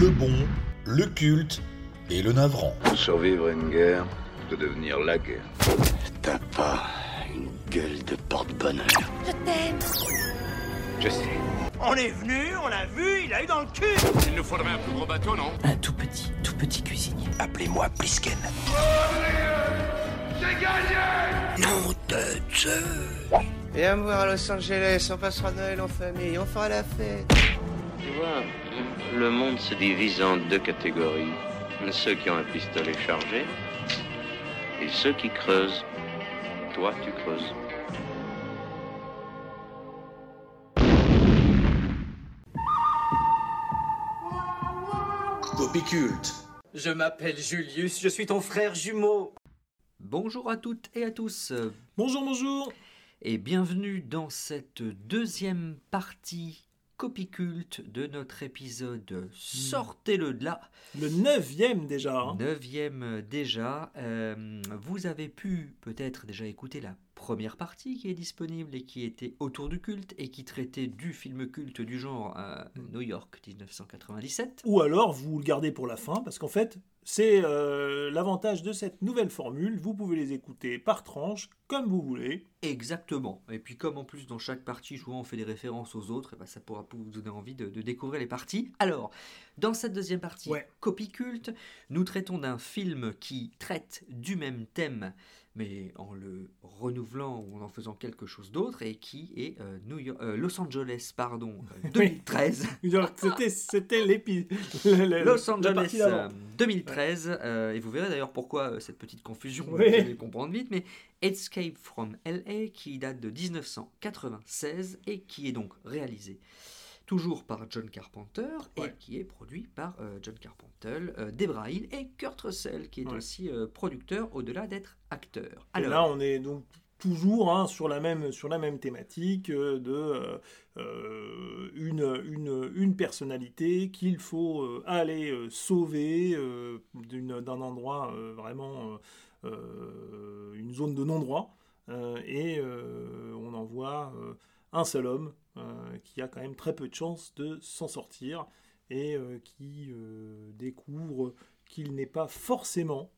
le bon, le culte et le navrant. Survivre à une guerre, de devenir la guerre. T'as pas une gueule de porte-bonheur. Je t'aime. Je sais. On est venu, on l'a vu, il a eu dans le cul Il nous faudrait un plus gros bateau, non? Un tout petit, tout petit cuisinier. Appelez-moi Plisken. Nom de Dieu Viens me voir à Los Angeles, on passera Noël en famille, on fera la fête. Tu vois, le monde se divise en deux catégories. Ceux qui ont un pistolet chargé et ceux qui creusent. Toi, tu creuses. Copie-culte. Je m'appelle Julius, je suis ton frère jumeau. Bonjour à toutes et à tous Bonjour, bonjour et bienvenue dans cette deuxième partie copie culte de notre épisode Sortez-le de là. Le neuvième déjà. hein. Neuvième déjà. Euh, vous avez pu peut-être déjà écouter la première partie qui est disponible et qui était autour du culte et qui traitait du film culte du genre euh, New York 1997. Ou alors vous le gardez pour la fin, parce qu'en fait, c'est euh, l'avantage de cette nouvelle formule. Vous pouvez les écouter par tranche, comme vous voulez. Exactement. Et puis comme en plus dans chaque partie, souvent on fait des références aux autres, et ben, ça pourra vous donner envie de, de découvrir les parties. Alors, dans cette deuxième partie, Ouais. copie culte, nous traitons d'un film qui traite du même thème, mais en le renouvelant ou en faisant quelque chose d'autre, et qui est euh, New York- euh, Los Angeles, pardon, euh, 2013. Genre, C'était, c'était l'épi- Los Angeles d'avant. euh, 2013, euh, et vous verrez d'ailleurs pourquoi euh, cette petite confusion, vous allez comprendre vite, mais Escape from LA qui date de 1996 et qui est donc réalisé toujours par John Carpenter et qui est produit par euh, John Carpenter, euh, Debra Hill et Kurt Russell qui est Ouais. aussi euh, producteur au-delà d'être acteur. Et là, on est donc toujours hein, sur, la même, sur la même thématique euh, de euh, une, une, une personnalité qu'il faut euh, aller sauver d'un endroit vraiment une zone de non-droit. Et on envoie euh, un seul homme euh, qui a quand même très peu de chances de s'en sortir et euh, qui euh, découvre qu'il n'est pas forcément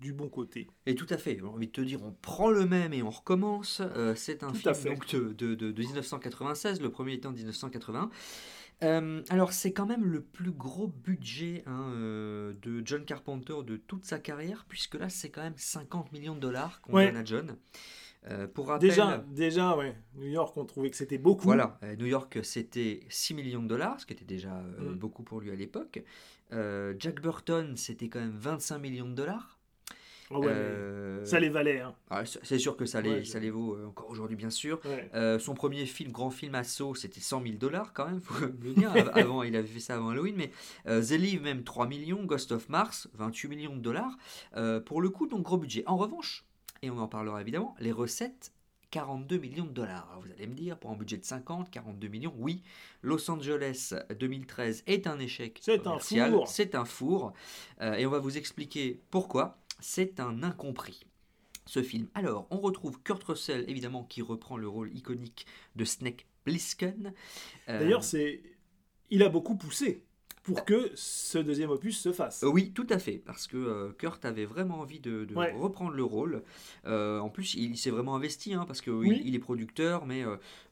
du bon côté. Et tout à fait, j'ai envie de te dire, on prend le même et on recommence. Euh, c'est un Tout film donc, de, de- de- de 1996, le premier étant en 1980. Euh, alors c'est quand même le plus gros budget hein, euh, de John Carpenter de toute sa carrière, puisque là c'est quand même 50 millions de dollars qu'on Ouais. donne à John. Euh, pour rappel, Déjà, déjà, ouais. New York, on trouvait que c'était beaucoup. voilà, euh, New York c'était 6 millions de dollars, ce qui était déjà euh, Mm. beaucoup pour lui à l'époque. Jack Burton c'était quand même 25 millions de dollars. Ouais, Euh, Ça les valait. Hein. ah, c'est sûr que ça les, Ouais, ça les vaut encore aujourd'hui, bien sûr. Ouais. Son premier film, grand film assaut, c'était 100 000 dollars quand même, faut le dire. Av- Avant, il avait fait ça avant Halloween, mais The Leave, même 3 millions. Ghost of Mars, 28 millions de dollars. Pour le coup, donc gros budget. En revanche, et on en parlera évidemment, les recettes. 42 millions de dollars. Alors vous allez me dire, pour un budget de 50, 42 millions, oui. Los Angeles 2013 est un échec C'est un four. C'est un four. Euh, et on va vous expliquer pourquoi. C'est un incompris ce film. Alors, on retrouve Kurt Russell, évidemment, qui reprend le rôle iconique de Snake Plissken. Euh, D'ailleurs, c'est, il a beaucoup poussé pour que ce deuxième opus se fasse. oui, tout à fait, parce que euh, Kurt avait vraiment envie de, de Ouais. reprendre le rôle. Euh, en plus, il, s'est vraiment investi, hein, parce Oui. il, est producteur, mais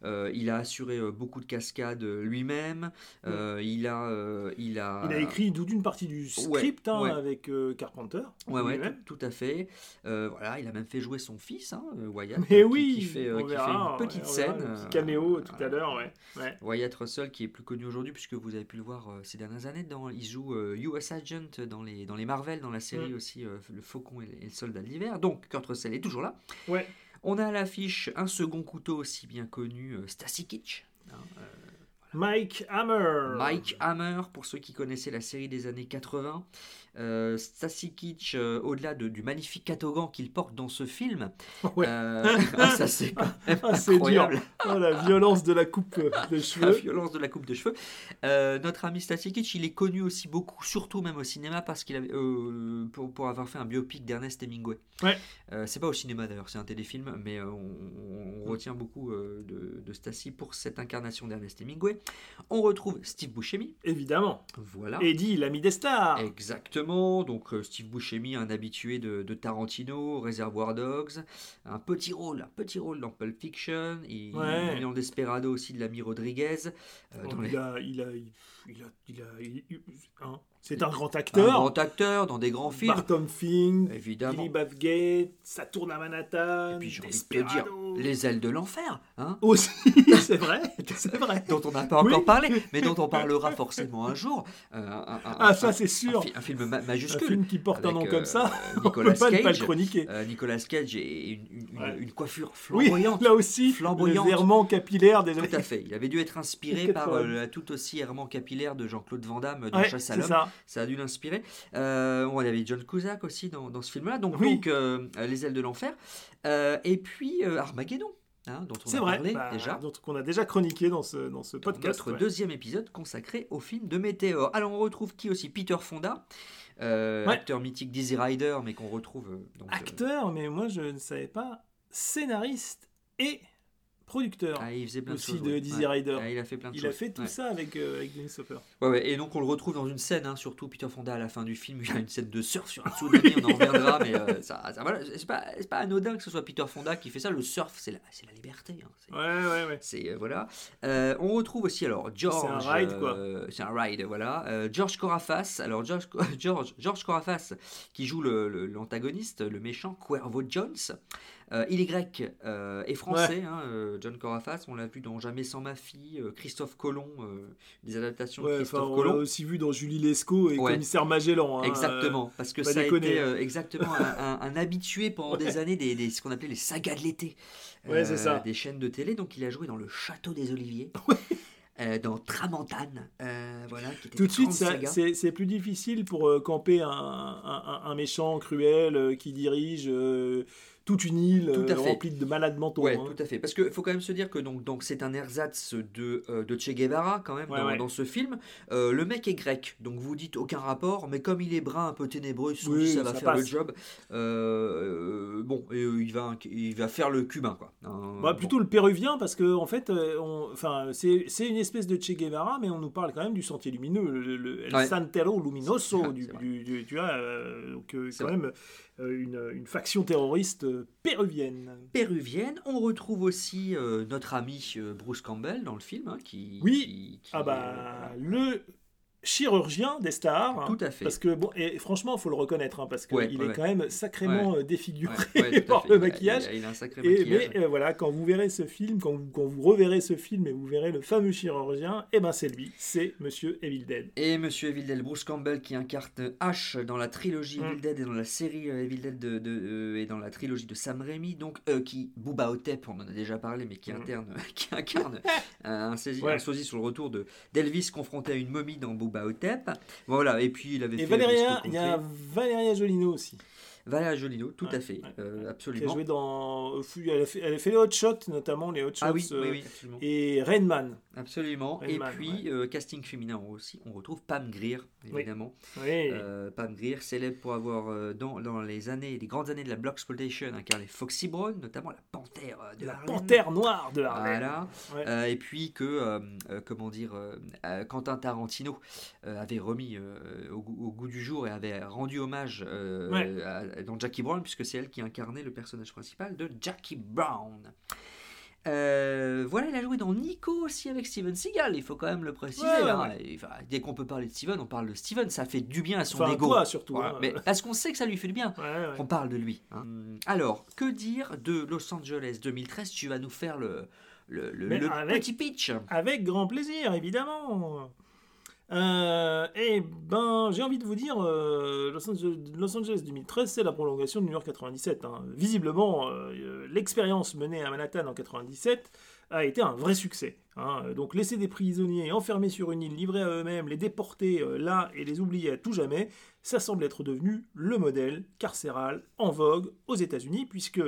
euh, il a assuré beaucoup de cascades lui-même. Il a, il a, Il a écrit toute une partie du script hein, ouais. avec Carpenter. Ouais, ouais, tout, tout à fait. Voilà, il a même fait jouer son fils, hein, Wyatt, Mais qui- oui, qui, fait, on qui fait une petite on scène. un petit caméo tout à l'heure, ouais. ouais. Wyatt Russell qui est plus connu aujourd'hui puisque vous avez pu le voir ces dernières années dans il joue euh, US Agent dans les dans les Marvel dans la série Mm. aussi euh, le Faucon et, le- et le Soldat de l'hiver donc Kurt Russell est toujours là Ouais. on a à l'affiche un second couteau aussi bien connu euh, Stacy Kitsch hein, euh, Mike Hammer. Mike Hammer, pour ceux qui connaissaient la série des années 80. Euh, Stacy Kitsch, euh, au-delà de- du magnifique catogan qu'il porte dans ce film, Ouais. euh, ah, ça c'est Ah, incroyable. Oh, la violence de la coupe de La cheveux. violence de la coupe de cheveux. Notre ami Stacy Kitsch, il est connu aussi beaucoup, surtout même au cinéma, parce qu'il avait euh, pour, pour avoir fait un biopic d'Ernest Hemingway. Ouais. C'est pas au cinéma d'ailleurs, c'est un téléfilm, mais on, on retient beaucoup de, de Stacy pour cette incarnation d'Ernest Hemingway. On retrouve Steve Buscemi. Évidemment. Voilà. Eddie, l'ami des stars. Exactement. Donc euh, Steve Buscemi, un habitué de, de Tarantino, Reservoir Dogs, un petit rôle, un petit rôle dans Pulp Fiction. Il, Ouais. il est dans Desperado aussi de l'ami Rodriguez. euh, Oh, dans il, les- a, il, a, il, a, il a- il- hein. C'est un grand un acteur. grand acteur dans des grands films. Barton Fink, Évidemment. Billy Bathgate, ça tourne à Manhattan. Et puis j'ai envie de te dire, les ailes de l'enfer, hein Aussi, c'est vrai, c'est vrai. dont on n'a pas encore Oui. parlé, mais dont on parlera forcément un jour. Euh, un- un- Ah, un- ça, un- c'est sûr. Un, fi- un film ma- Un majuscule. film qui porte un nom comme euh, ça, on Nicolas peut pas ne pas Cage. le chroniquer. Euh, Nicolas Cage et une, une- une- Ouais. une coiffure Oui, flamboyante. là aussi, Flamboyante. le capillaire des Tout à fait. Il avait dû être inspiré par la tout aussi errement capillaire de Jean-Claude Van Damme dans Ouais, Chasse à l'homme. Ça. Ça a dû l'inspirer. Euh, on avait John Cusack aussi dans, dans ce film-là. Donc, Oui. donc euh, Les ailes de l'enfer. Euh, et puis euh, Armageddon, hein, dont on a vrai, parlé bah, déjà. a déjà chroniqué dans ce, dans ce Dans podcast. notre ouais. deuxième épisode consacré au film de Météor. Alors on retrouve qui aussi? Peter Fonda, Ouais. acteur mythique d'Easy Rider, mais qu'on retrouve donc, Acteur, mais moi je ne savais pas, scénariste et producteur ah, il faisait plein aussi de choses. de ouais. Dizzy Ouais. Rider. Ah, il a fait plein de Il choses. a fait tout Ouais. ça avec, euh, avec Dennis Hopper. Ouais, ouais, Et donc on le retrouve dans une scène, hein, surtout Peter Fonda à la fin du film. Il y a une scène de surf sur un tsunami, on en reviendra, mais euh, ça, ça, voilà, c'est pas, c'est pas anodin que ce soit Peter Fonda qui fait ça. Le surf, c'est la, c'est la liberté. hein. C'est- Ouais, ouais, ouais. C'est euh, voilà. Euh, on retrouve aussi alors George. C'est un ride, quoi. euh, c'est un ride, voilà. George Corafas. Alors George, George, George Corafas qui joue le- le- l'antagoniste, le, méchant Cuervo Jones. Euh, il est grec euh, et français. hein, euh, John Corafas, on l'a vu dans Jamais sans ma fille, euh, Christophe Colomb, euh, des adaptations de Ouais, Christophe on l'a Colomb. aussi vu dans Julie Lescaut et Ouais. Commissaire Magellan. hein, Exactement, parce que ça a déconner, été hein. euh, exactement un, un- un habitué pendant des années des, des- ce qu'on appelait les sagas de l'été, Euh, ça. des chaînes de télé. Donc il a joué dans le Château des Oliviers, euh, dans Tramontane, euh, voilà, qui était Tout de suite, c'est plus difficile pour euh, camper un, un- un méchant cruel euh, qui dirige euh, toute une île Tout à euh, fait. remplie de malades mentaux. Ouais, hein. tout à fait. Parce qu'il faut quand même se dire que donc, donc c'est un ersatz de, euh, de Che Guevara quand même Ouais, dans, ouais. dans ce film. Euh, le mec est grec, donc vous dites aucun rapport, mais comme il est brun, un peu ténébreux, ils Oui, ça va ça faire le job. Euh, bon, et, il, va, il va faire le cubain quoi. Bah, bon. plutôt le péruvien parce que en fait, enfin, c'est une espèce de Che Guevara, mais on nous parle quand même du sentier lumineux, le, le- El Ouais. Santero Luminoso, du, du- du- tu vois, donc quand vrai. même une, une faction terroriste euh, péruvienne. péruvienne. On retrouve aussi euh, notre ami euh, Bruce Campbell dans le film, hein, qui, Oui. qui- qui, Ah euh, bah le chirurgien des stars. Tout à fait. Parce que bon, et franchement, il faut le reconnaître, hein, parce qu'il Ouais, est ouais. quand même sacrément euh, défiguré ouais, tout à par le maquillage. Il a, il a un sacré Et, maquillage. mais euh, voilà, quand vous verrez ce film, quand vous, quand vous reverrez ce film et vous verrez le fameux chirurgien, et ben c'est lui, c'est Monsieur Evil Dead. Et Monsieur Evil Dead, Bruce Campbell qui incarne Ash dans la trilogie Mm. Evil Dead et dans la série euh, Evil Dead de, de- euh, et dans la trilogie de Sam Raimi, donc euh, qui Booba Hotep, on en a déjà parlé, mais qui Mm. interne, qui incarne un, saisi- Ouais. un sosie sur le retour de d'Elvis confronté à une momie dans Booba Hotep. Voilà, et puis il avait Et fait Valéria, il y a. Valéria Jolino aussi, Valéria Jolino, tout Ouais, à fait, ouais, euh, qui a absolument. joué dans, elle a fait, elle a fait les Hot Shots, notamment les Hot Shots, Ah oui, euh, oui, oui, absolument. et Rain Man. Absolument. Et Rainman, puis, euh, casting féminin aussi, on retrouve Pam Grier, évidemment. Oui. Euh, Pam Grier, célèbre pour avoir, dans, dans les années, les grandes années de la Exploitation, incarné Foxy Brown, notamment la panthère de la Harlem. panthère noire de Harlem. Voilà. Et puis que, comment dire, Quentin Tarantino avait remis au, goût- au goût du jour et avait rendu hommage à- dans Jackie Brown, puisque c'est elle qui incarnait le personnage principal de Jackie Brown. Euh, voilà, il a joué dans Nico aussi avec Steven Seagal, il faut quand même le préciser. Ouais, hein. Enfin, dès qu'on peut parler de Steven, on parle de Steven, ça fait du bien à son Enfin, ego. toi, surtout, Voilà. hein. Mais parce qu'on sait que ça lui fait du bien. Ouais. On parle de lui. hein. Alors, que dire de Los Angeles 2013 Tu vas nous faire le, le, le- Mais le avec- petit pitch. Avec grand plaisir, évidemment. Euh, eh ben, j'ai envie de vous dire, euh, Los, Angeles, Los Angeles 2013, c'est la prolongation de New York 97. hein. Visiblement, euh, l'expérience menée à Manhattan en 97 a été un vrai succès. hein. Donc, laisser des prisonniers enfermés sur une île, livrés à eux-mêmes, les déporter là et les oublier à tout jamais, ça semble être devenu le modèle carcéral en vogue aux États-Unis, puisque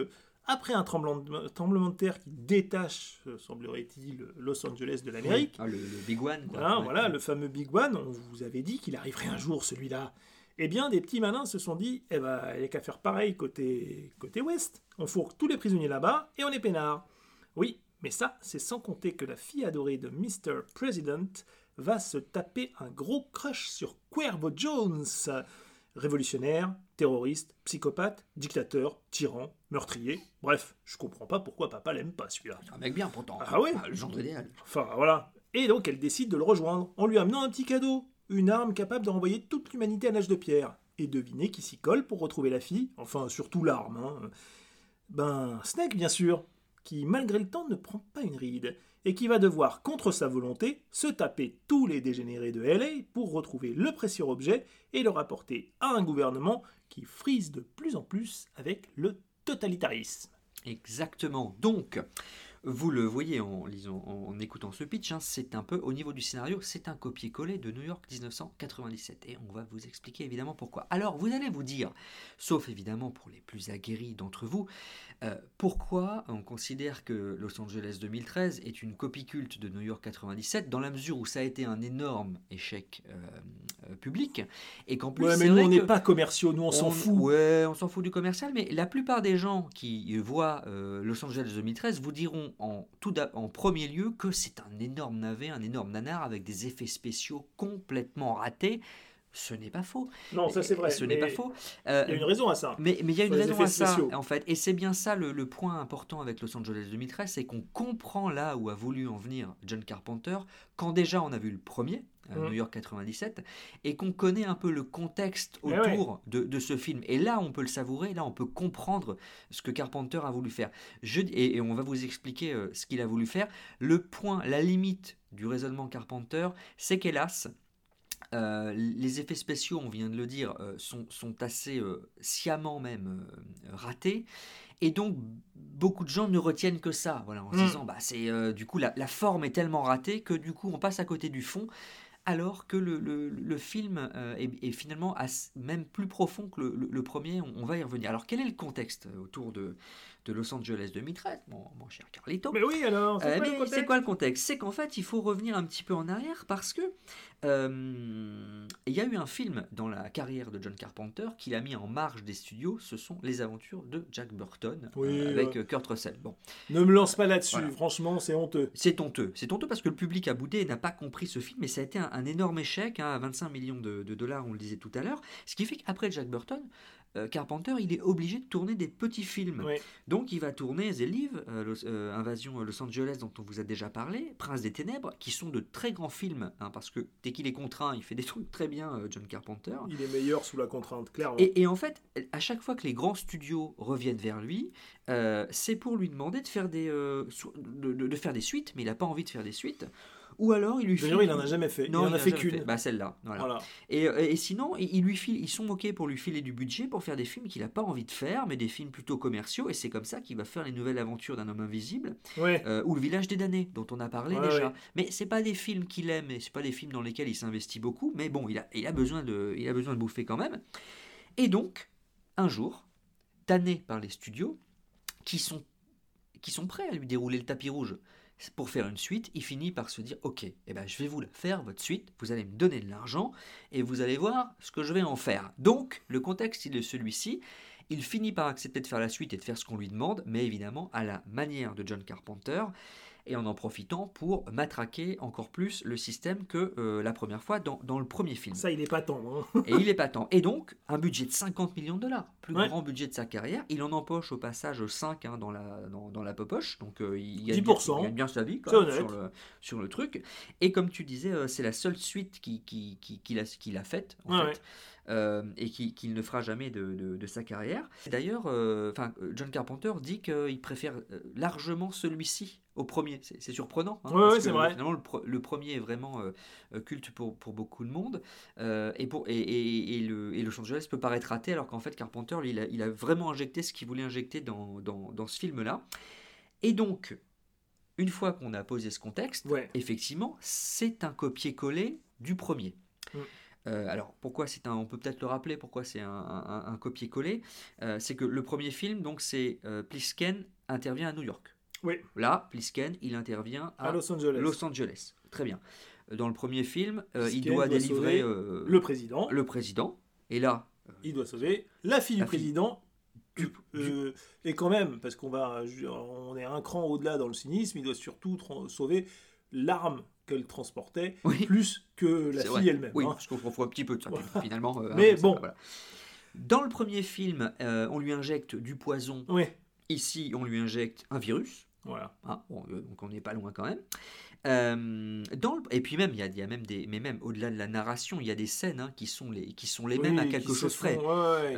après un tremblement de, tremblement de terre qui détache, euh, semblerait-il, Los Angeles de l'Amérique, Ah, le, le Big One. quoi. voilà, Ouais. voilà, le fameux Big One, on vous avait dit qu'il arriverait un jour celui-là. Eh bien, des petits malins se sont dit, eh ben, il n'y a qu'à faire pareil côté, côté ouest. On fourre tous les prisonniers là-bas et on est peinard. Oui, Mais ça, c'est sans compter que la fille adorée de Mr. President va se taper un gros crush sur Cuervo Jones. Révolutionnaire, terroriste, psychopathe, dictateur, tyran, meurtrier. Bref, je comprends pas pourquoi papa l'aime pas celui-là. Un mec bien pourtant. Ah ouais Le genre idéal. Enfin voilà. Et donc elle décide de le rejoindre en lui amenant un petit cadeau. Une arme capable de renvoyer toute l'humanité à l'âge de pierre. Et devinez qui s'y colle pour retrouver la fille. Enfin, surtout l'arme. hein. Ben, Snake, bien sûr. Qui, malgré le temps, ne prend pas une ride. Et qui va devoir, contre sa volonté, se taper tous les dégénérés de LA pour retrouver le précieux objet et le rapporter à un gouvernement qui frise de plus en plus avec le totalitarisme. Exactement. Donc, vous le voyez en, lisant, en écoutant ce pitch, hein, c'est un peu, au niveau du scénario, c'est un copier-coller de New York 1997. Et on va vous expliquer évidemment pourquoi. Alors, vous allez vous dire, sauf évidemment pour les plus aguerris d'entre vous, euh, pourquoi on considère que Los Angeles 2013 est une copie culte de New York 97, dans la mesure où ça a été un énorme échec euh, euh, public, et qu'en plus, Ouais, mais nous, on n'est pas commerciaux, nous, on, s'en fout. Ouais, on s'en fout du commercial, mais la plupart des gens qui voient euh, Los Angeles 2013 vous diront en, tout en premier lieu que c'est un énorme navet, un énorme nanar avec des effets spéciaux complètement ratés. Ce n'est pas faux. Non, ça c'est vrai. Ce n'est pas faux. Euh, Il y a une raison à ça. mais mais il y a une raison à ça, en fait. Et c'est bien ça le, le point important avec Los Angeles 2013, c'est qu'on comprend là où a voulu en venir John Carpenter, quand déjà on a vu le premier, Mm. New York 97, et qu'on connaît un peu le contexte Eh ouais. autour de, de ce film. Et là, on peut le savourer, là, on peut comprendre ce que Carpenter a voulu faire. Je, et, et on va vous expliquer euh, ce qu'il a voulu faire. Le point, la limite du raisonnement Carpenter, c'est qu'hélas, euh, les effets spéciaux, on vient de le dire, euh, sont, sont assez euh, sciemment même ratés. Et donc, beaucoup de gens ne retiennent que ça, voilà, en se Mm. disant, bah, c'est, du coup, la, la forme est tellement ratée que du coup, on passe à côté du fond, alors que le, film euh, est, finalement même plus profond que le, premier, on, on va y revenir. Alors, quel est le contexte euh, autour de, de Los Angeles 2013, mon, mon cher Carlito Mais oui, alors, c'est euh, quoi le contexte? c'est quoi le contexte? C'est qu'en fait, il faut revenir un petit peu en arrière parce que euh, il y a eu un film dans la carrière de John Carpenter qu'il a mis en marge des studios. Ce sont les aventures de Jack Burton Oui, euh, avec Kurt Russell. Bon, Ne me lance pas là-dessus, Voilà. franchement, c'est honteux. c'est honteux. C'est honteux parce que le public a boudé et n'a pas compris ce film, et ça a été un, un énorme échec, hein, à 25 millions de, de dollars, on le disait tout à l'heure. Ce qui fait qu'après Jack Burton, euh, Carpenter, il est obligé de tourner des petits films. Oui. Donc il va tourner The Live, euh, Los- euh, Invasion Los Angeles dont on vous a déjà parlé, Prince des Ténèbres, qui sont de très grands films, hein, parce que dès qu'il est contraint, il fait des trucs très bien, John Carpenter. Il est meilleur sous la contrainte, clairement. Et, et en fait, à chaque fois que les grands studios reviennent vers lui, c'est pour lui demander de faire des, de- de faire des suites, mais il n'a pas envie de faire des suites. Ou alors il lui file. D'ailleurs, il en a jamais fait. Non, il en a a fait qu'une. Bah celle-là, voilà. Voilà. Et, euh, et sinon, ils, ils lui filent, ils sont moqués pour lui filer du budget pour faire des films qu'il n'a pas envie de faire, mais des films plutôt commerciaux. Et c'est comme ça qu'il va faire les nouvelles aventures d'un homme invisible Ouais. euh, ou le village des damnés dont on a parlé Ouais, déjà. ouais. Mais c'est pas des films qu'il aime et c'est pas des films dans lesquels il s'investit beaucoup. Mais bon, il a, il a besoin de, il a besoin de bouffer quand même. Et donc, un jour, tanné par les studios qui sont, qui sont prêts à lui dérouler le tapis rouge pour faire une suite, il finit par se dire ok, eh ben, je vais vous la faire votre suite, vous allez me donner de l'argent et vous allez voir ce que je vais en faire. Donc, le contexte est celui-ci. Il finit par accepter de faire la suite et de faire ce qu'on lui demande, mais évidemment à la manière de John Carpenter, et en en profitant pour matraquer encore plus le système que euh, la première fois dans, dans le premier film. Ça, il est pas tendre. hein. Et il est pas temps. Et donc, un budget de 50 millions de dollars, plus Ouais. grand budget de sa carrière. Il en empoche au passage 5 hein, dans, la, dans, dans la poche, donc euh, il, gagne 10%. Bien, il gagne bien sa vie quoi, sur, le, sur le truc. Et comme tu disais, euh, c'est la seule suite qu'il qui, qui, a faite, en Ouais, fait. ouais. Euh, et qui- qu'il ne fera jamais de, de- de sa carrière. D'ailleurs, euh, euh, John Carpenter dit qu'il préfère euh, largement celui-ci au premier. C'est surprenant. hein, ouais, c'est vrai. Finalement, le, le premier est vraiment euh, culte pour, pour beaucoup de monde. Euh, et, pour, et, et- et le, et Los Angeles peut paraître raté, alors qu'en fait, Carpenter, lui, il, a, il a vraiment injecté ce qu'il voulait injecter dans, dans, dans ce film-là. Et donc, une fois qu'on a posé ce contexte, Ouais. effectivement, c'est un copier-coller du premier. Mm. Euh, alors pourquoi c'est un, on peut peut-être le rappeler pourquoi c'est un, un- un copier-coller. Euh, c'est que le premier film donc c'est euh, Plisken intervient à New York. Oui. Là, Plisken il intervient à, À Los Angeles. Los Angeles. Très bien. Dans le premier film, euh, il doit doit délivrer Le président, le président. Et là, il doit sauver la fille du fille. président et quand même, parce qu'on va, on est un cran au-delà dans le cynisme, il doit surtout sauver l'arme qu'elle transportait, Oui. plus que la fille elle-même. Oui, hein. parce qu'on confond un petit peu de ça, finalement. euh, Mais ça, bon. voilà. Dans le premier film, euh, on lui injecte du poison. Oui, Ici, on lui injecte un virus. voilà. Ah, bon, euh, donc on n'est pas loin quand même. Euh, dans le- et puis même, il y y a même des, mais même au-delà de la narration, il y a des scènes hein, qui sont les, qui sont les mêmes à quelque se chose près. ouais,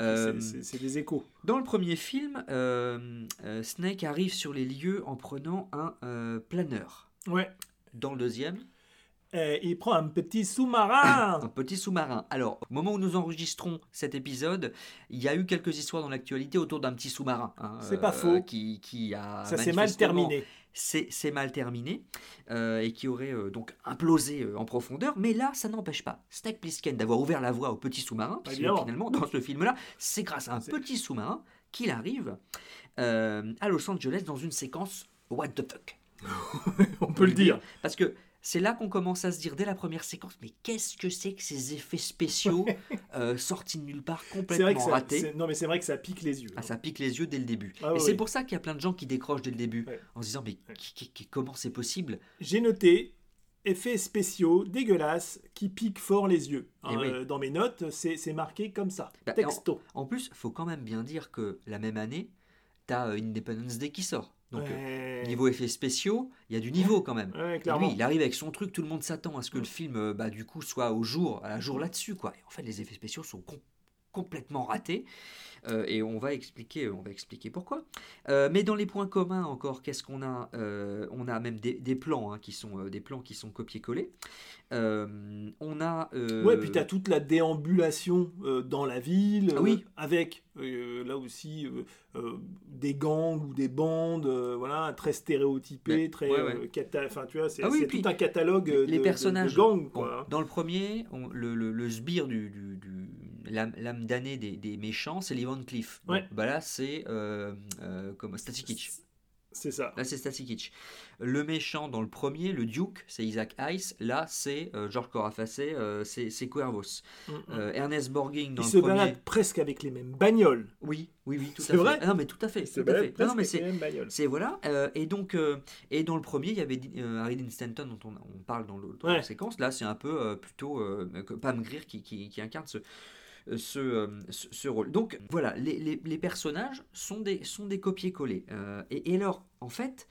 Euh, c'est- des échos. Dans le premier film, Snake arrive sur les lieux en prenant un planeur. Ouais. Dans le deuxième, il prend un petit sous-marin. un petit sous-marin. Alors, au moment où nous enregistrons cet épisode, il y a eu quelques histoires dans l'actualité autour d'un petit sous-marin. hein, C'est pas faux. Qui, qui a Ça s'est mal terminé. c'est mal terminé euh, et qui aurait euh, donc implosé euh, en profondeur. Mais là, ça n'empêche pas Snake Plissken d'avoir ouvert la voie au petit sous-marin, puisque Évidemment. finalement, dans ce film-là, c'est grâce à un petit sous-marin qu'il arrive euh, à Los Angeles dans une séquence What the fuck On peut le dire. Parce que c'est là qu'on commence à se dire dès la première séquence, mais qu'est-ce que c'est que ces effets spéciaux euh, sortis de nulle part, vrai complètement que ratés non mais c'est vrai que ça pique les yeux. ah, ça pique les yeux dès le début. Ah et oui, c'est pour ça qu'il y a plein de gens qui décrochent dès le début, Ouais. en se disant mais Ouais. qui- qui- comment c'est possible? J'ai noté effets spéciaux dégueulasses qui piquent fort les yeux. Eh oui. Euh, Dans mes notes, c'est marqué comme ça, Bah, texto. En plus, faut quand même bien dire que la même année, t'as euh, Independence Day qui sort. Donc, euh, niveau effets spéciaux, il y a du niveau quand même. Ouais. Lui, il arrive avec son truc, tout le monde s'attend à ce que le film, euh, bah, du coup, soit au jour, à la jour là-dessus, quoi. Et en fait, les effets spéciaux sont complètement ratés, euh, et on va expliquer, on va expliquer pourquoi. Euh, mais dans les points communs encore, qu'est-ce qu'on a Euh, On a même des, des plans hein, qui sont des plans qui sont copiés-collés. On a. Ouais, puis t'as toute la déambulation dans la ville, Ah oui. avec là aussi des gangs ou des bandes, voilà, très stéréotypées, très, ouais, ouais. cata- tu vois, c'est Ah oui, tout un catalogue les de, personnages de, gangs, quoi. hein. dans le premier, on- le, le, le sbire du, du, du- l'âme, damnée des, des méchants, c'est Lee Van Cleef. Bah là, c'est euh, euh, comme Static Hitch. C'est ça. Là, c'est Static Hitch. Le méchant dans le premier, le Duke, c'est Isaac Hayes. Là, c'est euh, George Corafassé, euh, c'est, c'est Cuervos. Mm, mm. Euh, Ernest Borgnine dans Il le se premier. balade presque avec les mêmes bagnoles. Oui, oui, oui, tout C'est à vrai fait. Ah non, mais tout à fait. Il se Tout à fait. Non, presque non, mais c'est, les mêmes bagnoles. c'est voilà. euh, et donc, et dans le premier, il y avait Harry Dean Stanton dont on, on parle dans l'autre Ouais. séquence. Là, c'est un peu plutôt Pam Grier qui, qui, qui incarne ce, ce, euh, ce, ce rôle. Donc voilà, les, les, les personnages sont des, sont des copier-coller. Euh, et, et alors, en fait,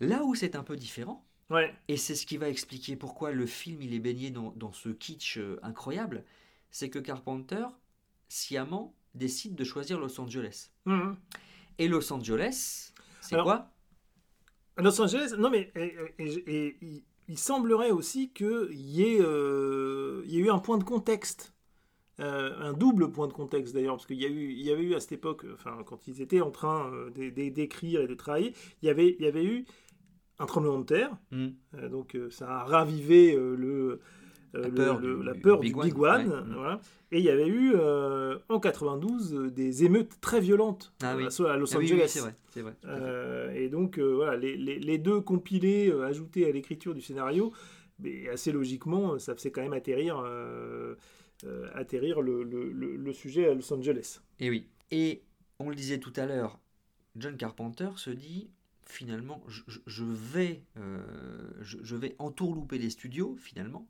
là où c'est un peu différent, Ouais. et c'est ce qui va expliquer pourquoi le film il est baigné dans, dans ce kitsch euh, incroyable, c'est que Carpenter, sciemment, décide de choisir Los Angeles. Mhm. Et Los Angeles, c'est quoi? Los Angeles, non mais et, et- et- il, il semblerait aussi qu'il y, ait, euh, il y ait eu un point de contexte, euh, un double point de contexte d'ailleurs, parce qu'il y, a eu- il y avait eu à cette époque, enfin quand ils étaient en train euh, d'é- d'é- d'écrire et de travailler, il y avait, il y avait eu un tremblement de terre, euh, donc euh, ça a ravivé euh, le, euh, La le- peur le- du- la peur Big du One, Big One, ouais. Voilà. et il y avait eu euh, en 92 euh, des émeutes très violentes Ah oui. euh, à Los Ah oui, oui, Angeles. c'est vrai, c'est vrai. tout à fait. Euh, et donc, euh, voilà, les, les- les deux compilés, euh, ajoutés à l'écriture du scénario, mais assez logiquement, ça faisait quand même atterrir, euh, euh, atterrir le, le- le- le sujet à Los Angeles. Et oui. Et on le disait tout à l'heure, John Carpenter se dit finalement, je, vais, euh, je, je vais entourlouper les studios finalement.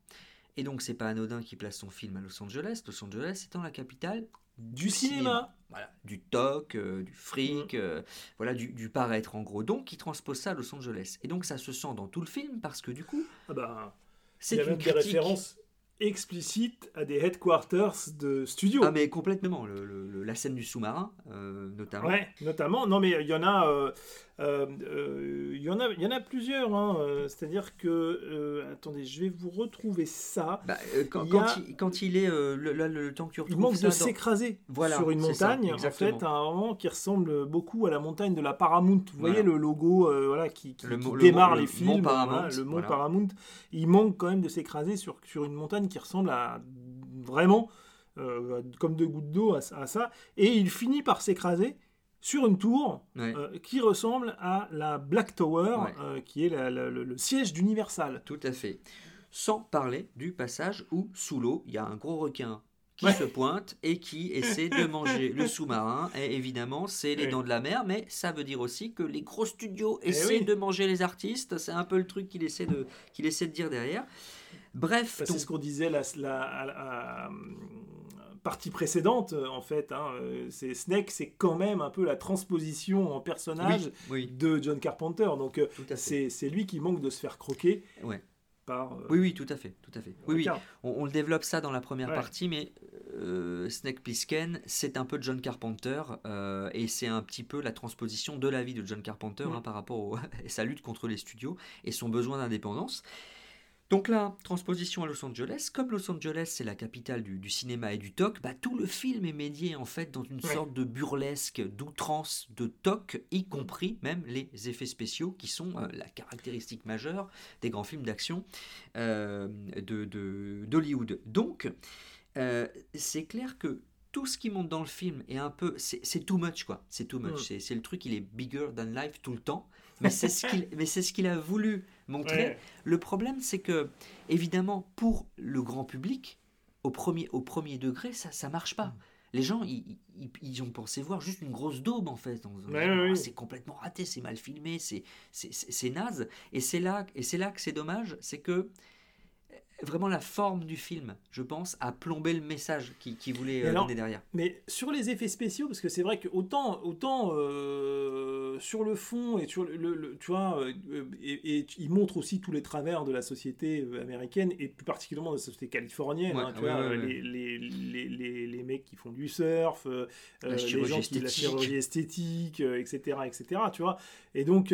Et donc c'est pas anodin qui place son film à Los Angeles. Los Angeles étant la capitale Du cinéma. Voilà, du toc, euh, du fric, euh, voilà, du, du paraître en gros. Donc il transpose ça à Los Angeles. Et donc ça se sent dans tout le film parce que du coup, Ah bah, c'est une même des critique. références explicites à des headquarters de studios. Ah mais complètement, le- le- le- la scène du sous-marin euh, notamment. Ouais, notamment. Non, mais il y en a, euh, euh, il y en a, il y en a plusieurs. hein, euh, C'est-à-dire que, attendez, je vais vous retrouver ça. Bah, quand, Il quand il, quand il est le, le- le temps que tu Il retrouves manque ça de dans- s'écraser Voilà, sur une ça, montagne, en fait, à un moment qui ressemble beaucoup à la montagne de la Paramount. Vous Voilà. voyez le logo voilà, qui, qui- Le qui mo- le démarre les le films, mont Paramount, voilà, le mont. Paramount. Il manque quand même de s'écraser sur, sur une montagne qui ressemble à vraiment euh, comme deux gouttes d'eau à, à ça. Et il finit par s'écraser sur une tour Ouais, euh, qui ressemble à la Black Tower, Ouais. euh, qui est la- la- le, le siège d'Universal. tout à fait. Sans parler du passage où, sous l'eau, il y a un gros requin qui se pointe et qui essaie de manger le sous-marin. Et évidemment, c'est les dents de la mer, mais ça veut dire aussi que les gros studios Eh essaient oui. de manger les artistes. C'est un peu le truc qu'il essaie de, qu'il essaie de dire derrière. Bref, Bah, c'est ce qu'on disait la, la- à- à- à- partie précédente, euh, en fait. hein, euh, c'est Snake, c'est quand même un peu la transposition en personnage Oui, oui. de John Carpenter. Donc euh, à c'est lui qui manque de se faire croquer Ouais. par. euh, Oui, oui, tout à fait, tout à fait. Oui, oui. On, on le développe ça dans la première Ouais. partie, mais euh, Snake Plissken, c'est un peu John Carpenter euh, et c'est un petit peu la transposition de la vie de John Carpenter Mm. hein, par rapport et sa lutte contre les studios et son besoin d'indépendance. Donc là, transposition à Los Angeles. Comme Los Angeles, c'est la capitale du, du cinéma et du toc, bah, tout le film est médié en fait dans une Ouais. sorte de burlesque, d'outrance, de toc, y compris même les effets spéciaux qui sont euh, la caractéristique majeure des grands films d'action euh, de- de- d'Hollywood. Donc, euh, c'est clair que tout ce qui monte dans le film est un peu. C'est too much, quoi. C'est too much. Mm. C'est- le truc, il est bigger than life tout le temps. Mais c'est ce qu'il mais c'est ce qu'il a voulu Ouais. Le problème, c'est que, évidemment, pour le grand public, au premier, au premier degré, ça ça marche Mm. pas. Les gens, ils, ils- ils ont pensé voir juste une grosse daube, en fait. Ouais, Ah. C'est complètement raté, c'est mal filmé, c'est c'est- c'est- c'est naze. Et c'est là, et là que c'est dommage, c'est que vraiment la forme du film, je pense, a plombé le message qu'il qu'il voulait Mais euh, alors, donner derrière. Mais sur les effets spéciaux, parce que c'est vrai que autant, autant euh, sur le fond et sur le, le- le- tu vois, euh, et, et il montre aussi tous les travers de la société euh, américaine et plus particulièrement de la société californienne. Ouais, hein, tu ouais, vois, ouais, ouais. Les, les, les, les, mecs qui font du surf, euh, La les gens qui la chirurgie esthétique, etc., etc. Tu vois. Et donc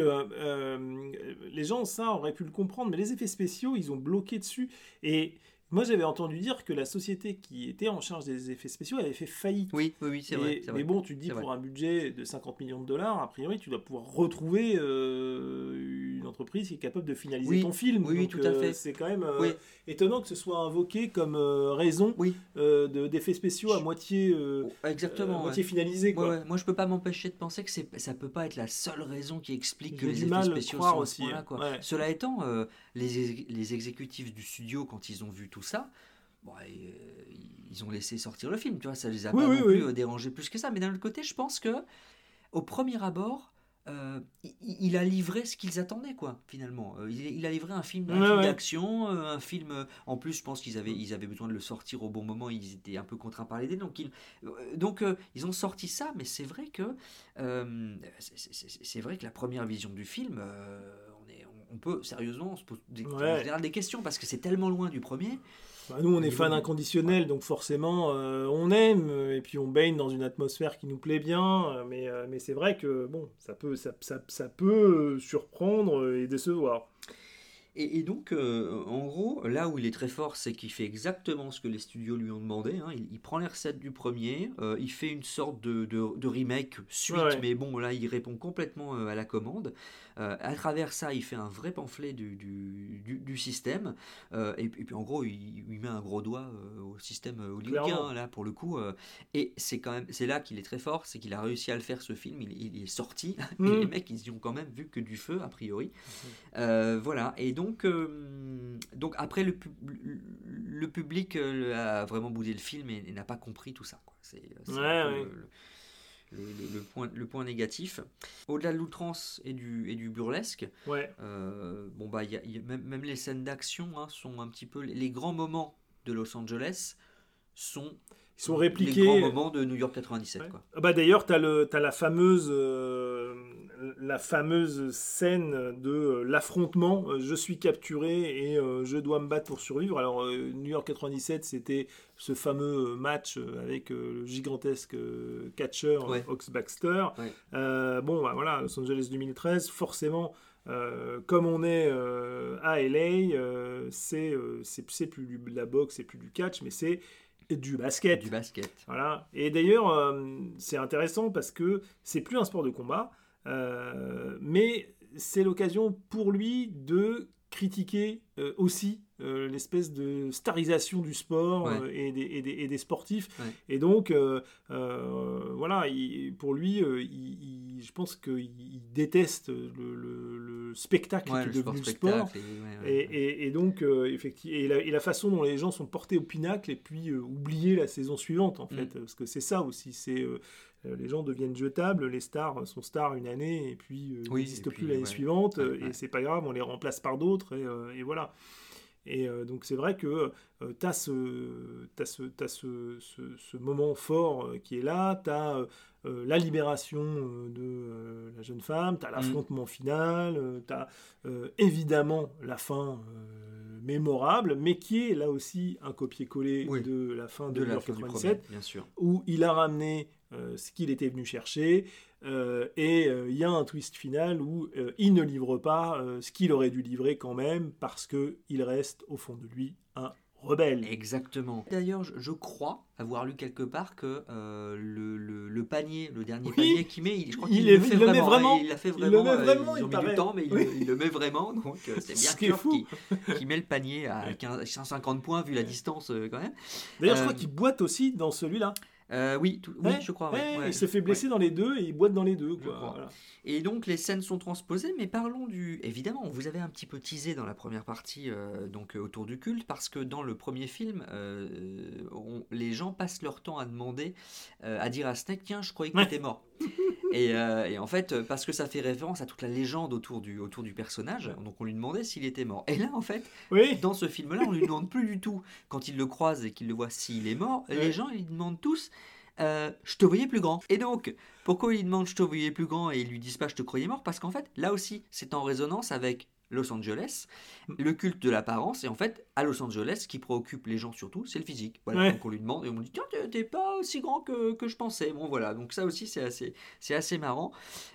les gens ça auraient pu le comprendre, mais les effets spéciaux ils ont bloqué dessus et moi, j'avais entendu dire que la société qui était en charge des effets spéciaux avait fait faillite. Oui, oui, oui, c'est vrai. Mais bon, tu te dis pour vrai. un budget de 50 millions de dollars, a priori, tu dois pouvoir retrouver euh, une entreprise qui est capable de finaliser Oui, ton film. oui, oui, Donc, tout à euh, fait. C'est quand même euh, Oui. étonnant que ce soit invoqué comme raison Oui. de- d'effets spéciaux à moitié, Oh, Exactement. ouais. moitié finalisés. Ouais, Quoi. ouais. Moi, je peux pas m'empêcher de penser que ça peut pas être la seule raison qui explique que les effets spéciaux sont à aussi, ce point-là. Quoi. Ouais. Cela étant, les, les exécutifs du studio, quand ils ont vu tout ça, bon, euh, ils ont laissé sortir le film. Tu vois, ça les a Oui, pas oui, non oui. plus euh, dérangés plus que ça. Mais d'un autre côté, je pense que au premier abord. euh, il, il a livré ce qu'ils attendaient quoi finalement Euh, il, il a livré un film, un Ouais, film ouais. d'action un film en plus je pense qu'ils avaient ils avaient besoin de le sortir au bon moment ils étaient un peu contraints par l'idée donc ils donc euh, ils ont sorti ça mais c'est vrai que euh, c'est- vrai que la première vision du film on peut sérieusement se poser des, en Ouais. général des questions parce que c'est tellement loin du premier Bah, nous, on est du- inconditionnels, donc forcément, euh, on aime, euh, et puis on baigne dans une atmosphère qui nous plaît bien, euh, mais, euh, mais c'est vrai que bon, ça peut, ça, ça, ça peut surprendre et décevoir. Et, et donc, euh, en gros, là où il est très fort, c'est qu'il fait exactement ce que les studios lui ont demandé. hein. Il, il prend les recettes du premier, il fait une sorte de, de- de remake suite, Ouais. mais bon, là, il répond complètement à la commande. Euh, à travers ça, il fait un vrai pamphlet du, du, du- du système. Euh, et, puis, et puis, en gros, il, il met un gros doigt euh, au système hollywoodien, là, pour le coup. euh. et c'est quand même, c'est là qu'il est très fort, c'est qu'il a réussi à le faire, ce film. Il, il est sorti. Et Mm. les mecs, ils y ont quand même vu que du feu, a priori. Euh, voilà, et donc, donc après, le, pub- le public a vraiment boudé le film et, et n'a pas compris tout ça. C'est Ouais, ouais. le, le- le- le point, le point négatif. Au-delà de l'outrance et du, et du burlesque, Ouais. euh, bon, bah, il y a- il y a- même, même les scènes d'action hein, sont un petit peu. Les, les grands moments de Los Angeles sont, Ils sont les répliqués. grands moments de New York 97. Ouais. Quoi. Ah Bah d'ailleurs, tu as, la fameuse, euh, la fameuse scène de euh, l'affrontement. euh, je suis capturé et euh, je dois me battre pour survivre. Alors, euh, New York 97, c'était ce fameux match euh, avec euh, le gigantesque euh, catcher Ouais. Ox Baxter. Ouais. Euh, bon, bah, voilà, Los Angeles 2013, forcément. euh, comme on est euh, à LA, euh, c'est euh, plus de la boxe, c'est plus du catch, mais c'est du basket. Du basket. Voilà. Et d'ailleurs, euh, c'est intéressant parce que c'est plus un sport de combat, euh, mais c'est l'occasion pour lui de critiqué euh, aussi euh, l'espèce de starisation du sport Ouais. euh, et, des, et des- et des sportifs. Ouais. Et donc, voilà, il- pour lui, il- il- je pense qu'il il déteste le, le- le spectacle Ouais, qui est devenu le sport. et- donc, effectivement, et la, et la façon dont les gens sont portés au pinacle et puis oublier la saison suivante, en Mm. fait. Parce que c'est ça aussi. C'est les gens deviennent jetables, les stars sont stars une année et puis euh, Oui, n'existent plus l'année ouais. suivante. Ouais, euh, ouais. Et c'est pas grave, on les remplace par d'autres et, euh, et voilà. Et euh, donc c'est vrai que tu as, ce, t'as ce, t'as ce, moment fort euh, qui est là, tu as la libération euh, de euh, la jeune femme, tu as l'affrontement final, tu as évidemment la fin euh, mémorable, mais qui est là aussi un copier-coller Oui. de la fin de, de la New York fin du 97 premier, bien sûr. où il a ramené euh, ce qu'il était venu chercher, euh, et euh, il y a un twist final où euh, il ne livre pas euh, ce qu'il aurait dû livrer quand même, parce que il reste au fond de lui un rebelle. Exactement. D'ailleurs, je, crois avoir lu quelque part que euh, le, le- le panier, le dernier Oui. panier qu'il met, il, je crois qu'il le fait vraiment. vraiment. Il l'a fait Il le vraiment. met euh, vraiment, ils il ont mis paraît. du temps, mais il, Oui. le- il le met vraiment. Donc euh, c'est bien Ce qui est Kurt fou. qui, qui met le panier à 15, 150 points vu la distance euh, quand même. D'ailleurs, je Euh, crois qu'il boite aussi dans celui-là. Euh, oui, tout- oui, je crois. ouais, ouais, ouais. il se fait blesser dans les deux et il boite dans les deux. Quoi. Voilà. Et donc les scènes sont transposées, mais parlons du. Évidemment, vous avez un petit peu teasé dans la première partie, euh, donc euh, autour du culte, parce que dans le premier film, on- les gens passent leur temps à demander, à dire à Snake, tiens, je croyais que t'étais mort. et, euh, et en fait, euh, parce que ça fait référence à toute la légende autour du, autour du personnage, donc on lui demandait s'il était mort. Et là, en fait, Oui, dans ce film-là, on lui demande plus du tout, quand il le croise et qu'il le voit s'il est mort, les gens ils lui demandent tous euh, je te voyais plus grand. Et donc, pourquoi ils demandent je te voyais plus grand et ils lui disent pas je te croyais mort? Parce qu'en fait, là aussi, c'est en résonance avec Los Angeles, le culte de l'apparence, et en fait, à Los Angeles, ce qui préoccupe les gens surtout, c'est le physique. Voilà, Ouais. donc on lui demande, et on lui dit, tiens, t'es- pas aussi grand que, que je pensais. Bon, voilà, donc ça aussi, c'est assez, c'est assez marrant.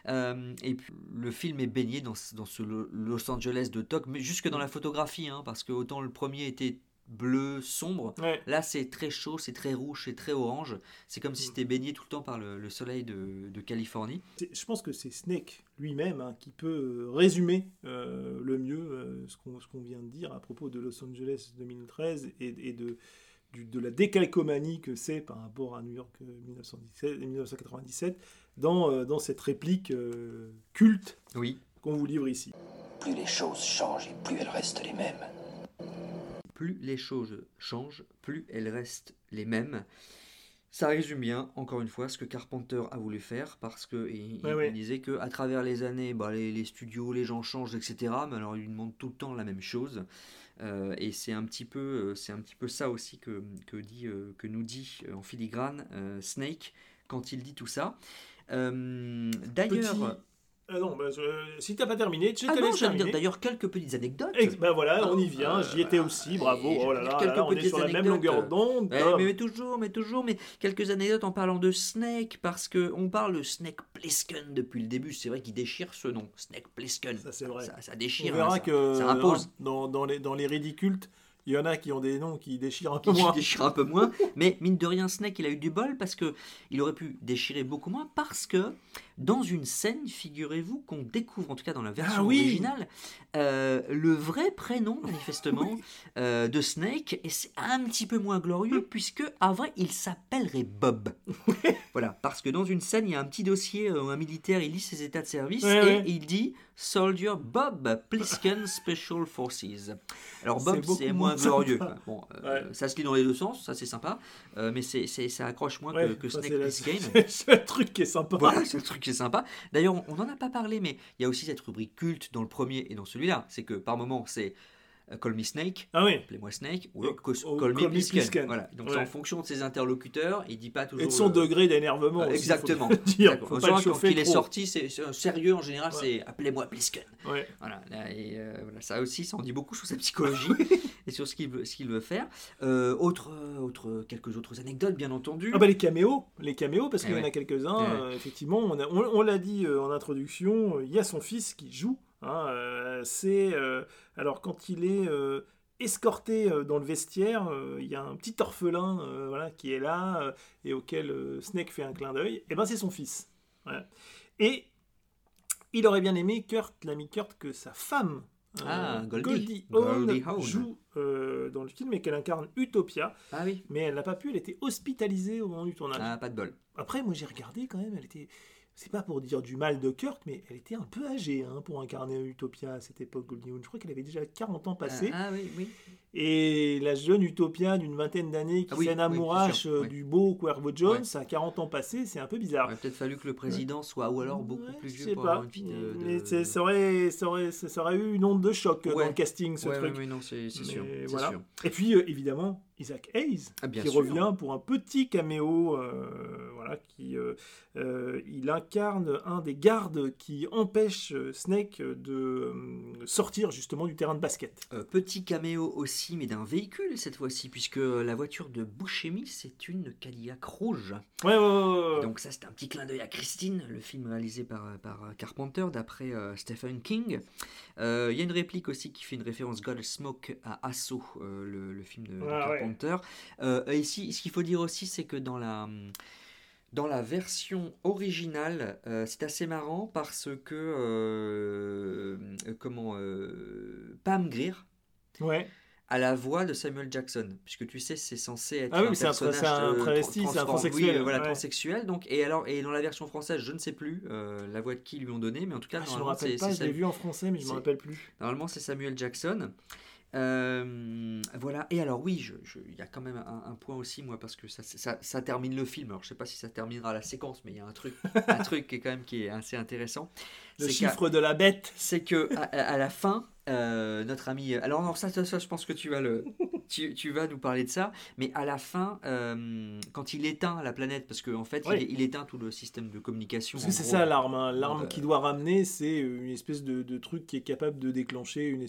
Euh, et puis, le film est baigné dans, ce- dans ce Lo- Los Angeles de Toc, mais jusque dans la photographie, hein, parce que autant le premier était bleu sombre, ouais. Là, c'est très chaud, c'est très rouge, c'est très orange. C'est comme si c'était baigné tout le temps par le, le soleil de, de Californie. Je pense que c'est Snake lui-même hein, qui peut euh, résumer euh, le mieux euh, ce qu'on ce qu'on vient de dire à propos de Los Angeles 2013 et, et de, du- de la décalcomanie que c'est par rapport à New York euh, 1917 1997 dans, euh, dans cette réplique euh, culte Oui. qu'on vous livre ici. Plus les choses changent et plus elles restent les mêmes. Plus les choses changent, plus elles restent les mêmes. Ça résume bien, encore une fois, ce que Carpenter a voulu faire, parce que il, Ouais, disait que à travers les années, bah, les, les studios, les gens changent, etc. Mais alors, il lui demande tout le temps la même chose. Euh, et c'est un petit peu, euh, c'est un petit peu ça aussi que, que dit, euh, que nous dit en filigrane euh, Snake quand il dit tout ça. D'ailleurs. Ah non, bah, je- si t'as pas terminé, te Ah non, terminer. d'ailleurs quelques petites anecdotes. Ben voilà, on y vient, j'y étais aussi, bravo. et Oh là là, quelques là, on est petites sur la même anecdotes. longueur d'onde. Ouais, mais, mais toujours, mais toujours, mais quelques anecdotes en parlant de Snake, parce que on parle de Snake Plissken depuis le début. C'est vrai qu'il déchire ce nom, Snake Plissken. Ça, c'est vrai. Ça, ça On déchire. verra hein, ça, que ça impose. hein, dans, dans les, dans les ridicules, il y en a qui ont des noms qui déchirent un peu Qui moins. déchire un peu moins, mais mine de rien, Snake, il a eu du bol parce que il aurait pu déchirer beaucoup moins parce que dans une scène, figurez-vous qu'on découvre, en tout cas dans la version Ah oui originale, euh, le vrai prénom manifestement euh, de Snake et c'est un petit peu moins glorieux puisque à vrai il s'appellerait Bob. voilà, parce que dans une scène, il y a un petit dossier euh, où un militaire il lit ses états de service et il dit Soldier Bob Plisken Special Forces. Alors Bob c'est moins glorieux. sympa. Bon, euh, Ouais. ça se lit dans les deux sens, ça c'est sympa, euh, mais c'est, c'est- ça accroche moins Ouais, que, Snake Plissken. C'est le truc qui est sympa. Voilà, c'est le truc qui est sympa. D'ailleurs, on n'en a pas parlé, mais il y a aussi cette rubrique culte dans le premier et dans celui-là. C'est que par moment, c'est euh, Call Me Snake, Ah oui. appelez-moi Snake, ou Et- Call, ou Call Me Me. Voilà. Donc Ouais. c'est en fonction de ses interlocuteurs, il dit pas toujours. Et de son le- degré d'énervement. Exactement. Faut dire. Faut pas quand il est sorti, c'est euh, sérieux en général, Ouais. c'est appelez-moi Plisken. Ouais. Voilà, là, et, euh, voilà, ça aussi, ça en dit beaucoup sur sa psychologie et sur ce qu'il veut, ce qu'il veut faire. Euh, autre, autre, quelques autres anecdotes, bien entendu. Ah bah les caméos, les caméos parce Eh qu'il y en a quelques-uns. Euh, effectivement, on, a- on- on l'a dit en introduction, il y a son fils qui joue. Hein, euh, c'est euh, alors quand il est euh, escorté dans le vestiaire, il y a un petit orphelin voilà, qui est là et auquel Snake fait un clin d'œil. Et ben c'est son fils. Voilà. Et il aurait bien aimé Kurt, l'ami Kurt, que sa femme Ah, euh, Goldie. Hawn Goldie Hawn. joue euh, dans le film et qu'elle incarne Utopia, Ah oui. mais elle n'a pas pu, elle était hospitalisée au moment du tournage. Ah, pas de bol. Après, moi j'ai regardé quand même, elle était. C'est pas pour dire du mal de Kirk, mais elle était un peu âgée hein, pour incarner Utopia à cette époque, Goldie. Je crois qu'elle avait déjà 40 ans passés. Ah, ah oui, oui. Et la jeune Utopia d'une vingtaine d'années qui Ah oui, oui, euh, oui. du beau Cuervo Jones à 40 ans passés, c'est un peu Il bizarre. aurait peut-être fallu que le président soit ou alors beaucoup Ouais, plus vieux pour pas. avoir une fille de. De- ça aurait, ça, aurait, ça aurait eu une onde de choc Ouais. dans le casting, ce Ouais, truc. ouais, non, c'est sûr. c'est voilà. sûr. Et puis, euh, évidemment, Isaac Hayes, Ah, qui sûr. revient pour un petit caméo. euh, voilà, qui, euh, il incarne un des gardes qui empêche Snake de sortir justement du terrain de basket. Petit caméo aussi, mais d'un véhicule cette fois-ci, puisque la voiture de Buscemi, c'est une Cadillac rouge. Ouais, ouais, ouais, ouais. Donc ça, c'est un petit clin d'œil à Christine, le film réalisé par, par Carpenter, d'après euh, Stephen King. Euh, Il y a une réplique aussi qui fait une référence Godsmoke à Asso, euh, le, le film de, de Ah. Carpenter. Et ici, ce qu'il faut dire aussi, c'est que dans la... Dans la version originale, euh, c'est assez marrant parce que euh, comment euh, Pam Grier, Ouais. À la voix de Samuel Jackson, puisque tu sais, c'est censé être Ah oui, un mais c'est un- personnage c'est un travesti, c'est un transsexuel, oui, voilà, ouais. transsexuel. Donc, et alors, et dans la version française, je ne sais plus euh, la voix de qui lui ont donné, mais en tout cas, Ah, je me rappelle pas, je l'ai vu en français, mais je me rappelle plus. normalement, c'est Samuel Jackson. Euh, voilà, et alors oui, il y a quand même un, un point aussi, moi, parce que ça, ça, ça termine le film. Alors, je sais pas si ça terminera la séquence, mais il y a un truc, un truc qui est quand même qui est assez intéressant. Le chiffre de la bête. c'est que à la fin, euh, notre ami. Alors non, ça, ça, ça, je pense que tu vas le, tu, tu vas nous parler de ça. Mais à la fin, euh, quand il éteint la planète, parce qu'en en fait, il, il éteint tout le système de communication. Parce en que c'est ça l'arme. hein. L'arme Euh, qui doit ramener, c'est une espèce de, de truc qui est capable de déclencher une,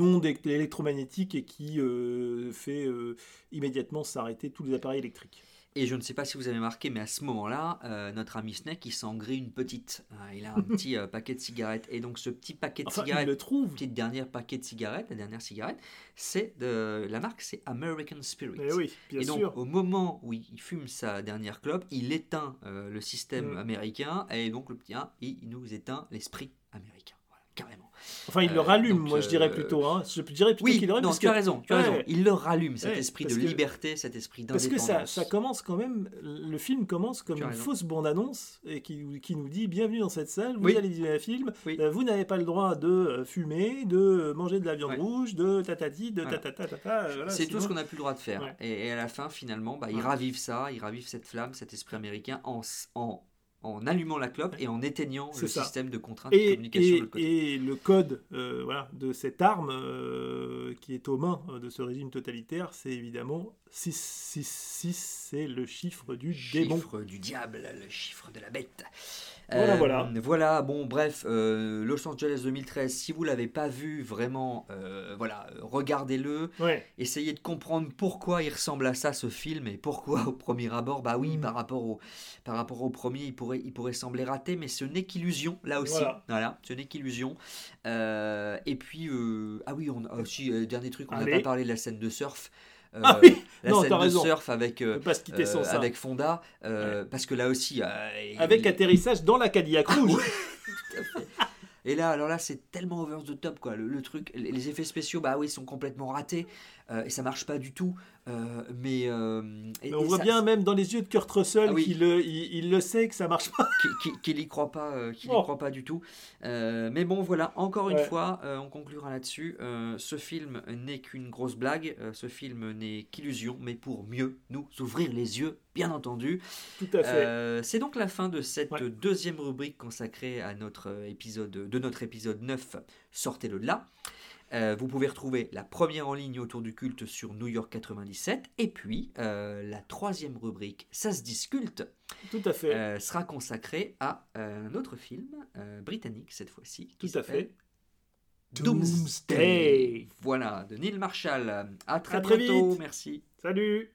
onde électromagnétique et qui euh, fait euh, immédiatement s'arrêter tous les appareils électriques. Et je ne sais pas si vous avez marqué, mais à ce moment-là, euh, notre ami Snake, il s'en grille une petite. Hein, il a un petit euh, paquet de cigarettes. Et donc, ce petit paquet de Enfin, cigarettes. le trouve. Petite dernière paquet de cigarettes, la dernière cigarette, c'est de la marque, c'est American Spirit. Eh oui, bien et donc, sûr. au moment où il fume sa dernière clope, il éteint euh, le système Mm. américain et donc le petit 1, il nous éteint l'esprit américain. Voilà, carrément. Enfin, il le euh, rallume, donc, moi je dirais euh, plutôt. Hein. Je dirais plutôt Oui, qu'il le rallume. non, parce tu que- as raison, tu as Ouais. raison. Il le rallume, cet Ouais, esprit de que- liberté, cet esprit Parce que d'indépendance. ça, ça commence quand même, le film commence comme une raison. fausse bande-annonce et qui, qui nous dit bienvenue dans cette salle, vous Oui. allez visionner un film, Oui. euh, vous n'avez pas le droit de euh, fumer, de euh, manger de la viande Ouais. rouge, de tatati, de Voilà. tatata, tatata, euh, voilà, c'est tout ce qu'on n'a plus le droit de faire. Et, à la fin, finalement, bah, ils ravivent ça, ils ravivent cette flamme, cet esprit américain en, en allumant la clope et en éteignant le ça. système de contrainte de communication et- de l'autre côté. et le code euh, voilà, de cette arme euh, qui est aux mains euh, de ce régime totalitaire, c'est évidemment 666, c'est le chiffre du démon. chiffre du diable, le chiffre de la bête. Voilà, Euh, voilà. Voilà, bon, bref, euh, Los Angeles 2013, si vous l'avez pas vu, vraiment, euh, voilà, regardez-le. Ouais. Essayez de comprendre pourquoi il ressemble à ça, ce film, et pourquoi, au premier abord, bah oui, Mm. par, rapport au, par rapport au premier, il pourrait, il pourrait sembler raté, mais ce n'est qu'illusion, là aussi. Voilà. Voilà, ce n'est qu'illusion. Et puis, ah oui, on, aussi, euh, dernier truc, on n'a pas parlé de la scène de surf. Euh, Ah oui la Non, scène de raison. surf avec, euh, Ne pas se quitter sans euh, ça. avec Fonda, parce que là aussi. Avec il- atterrissage dans la Cadillac rouge. à fait. Et là, alors là, c'est tellement over the top, quoi. Le, le truc, les effets spéciaux, bah oui, sont complètement ratés et ça marche pas du tout. euh, mais, euh, et- Mais on voit ça- bien même dans les yeux de Kurt Russell Ah oui. qu'il le, il, il le sait que ça marche pas. qui- qui- qu'il y croit pas, euh, qu'il Oh. croit pas du tout. Euh, mais bon, voilà, encore une Ouais. fois, euh, on conclura là-dessus. Euh, ce film n'est qu'une grosse blague. euh, ce film n'est qu'illusion, mais pour mieux nous ouvrir les yeux, bien entendu. Tout à fait. Euh, c'est donc la fin de cette Ouais. deuxième rubrique consacrée à notre euh, épisode, de notre épisode 9, Sortez-le de là. Euh, vous pouvez retrouver la première en ligne autour du culte sur New York 97 et puis euh, la troisième rubrique, ça se disculte, Tout à fait. euh, sera consacrée à un autre film britannique cette fois-ci. qui Tout à s'appelle fait. Doomsday. Doomsday. Voilà, de Neil Marshall. À très À très bientôt, vite. merci. Salut